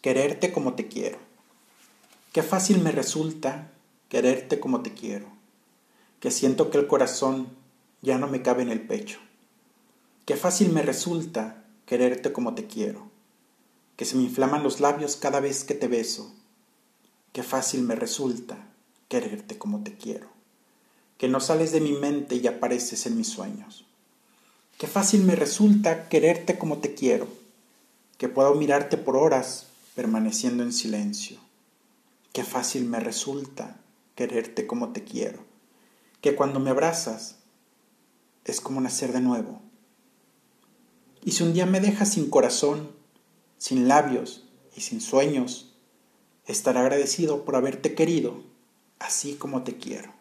quererte como te quiero. Qué fácil me resulta quererte como te quiero, que siento que el corazón ya no me cabe en el pecho. Qué fácil me resulta quererte como te quiero, que se me inflaman los labios cada vez que te beso. Qué fácil me resulta quererte como te quiero, que no sales de mi mente y apareces en mis sueños. Qué fácil me resulta quererte como te quiero, que puedo mirarte por horas permaneciendo en silencio. Qué fácil me resulta quererte como te quiero, que cuando me abrazas es como nacer de nuevo. Y si un día me dejas sin corazón, sin labios y sin sueños, estaré agradecido por haberte querido así como te quiero.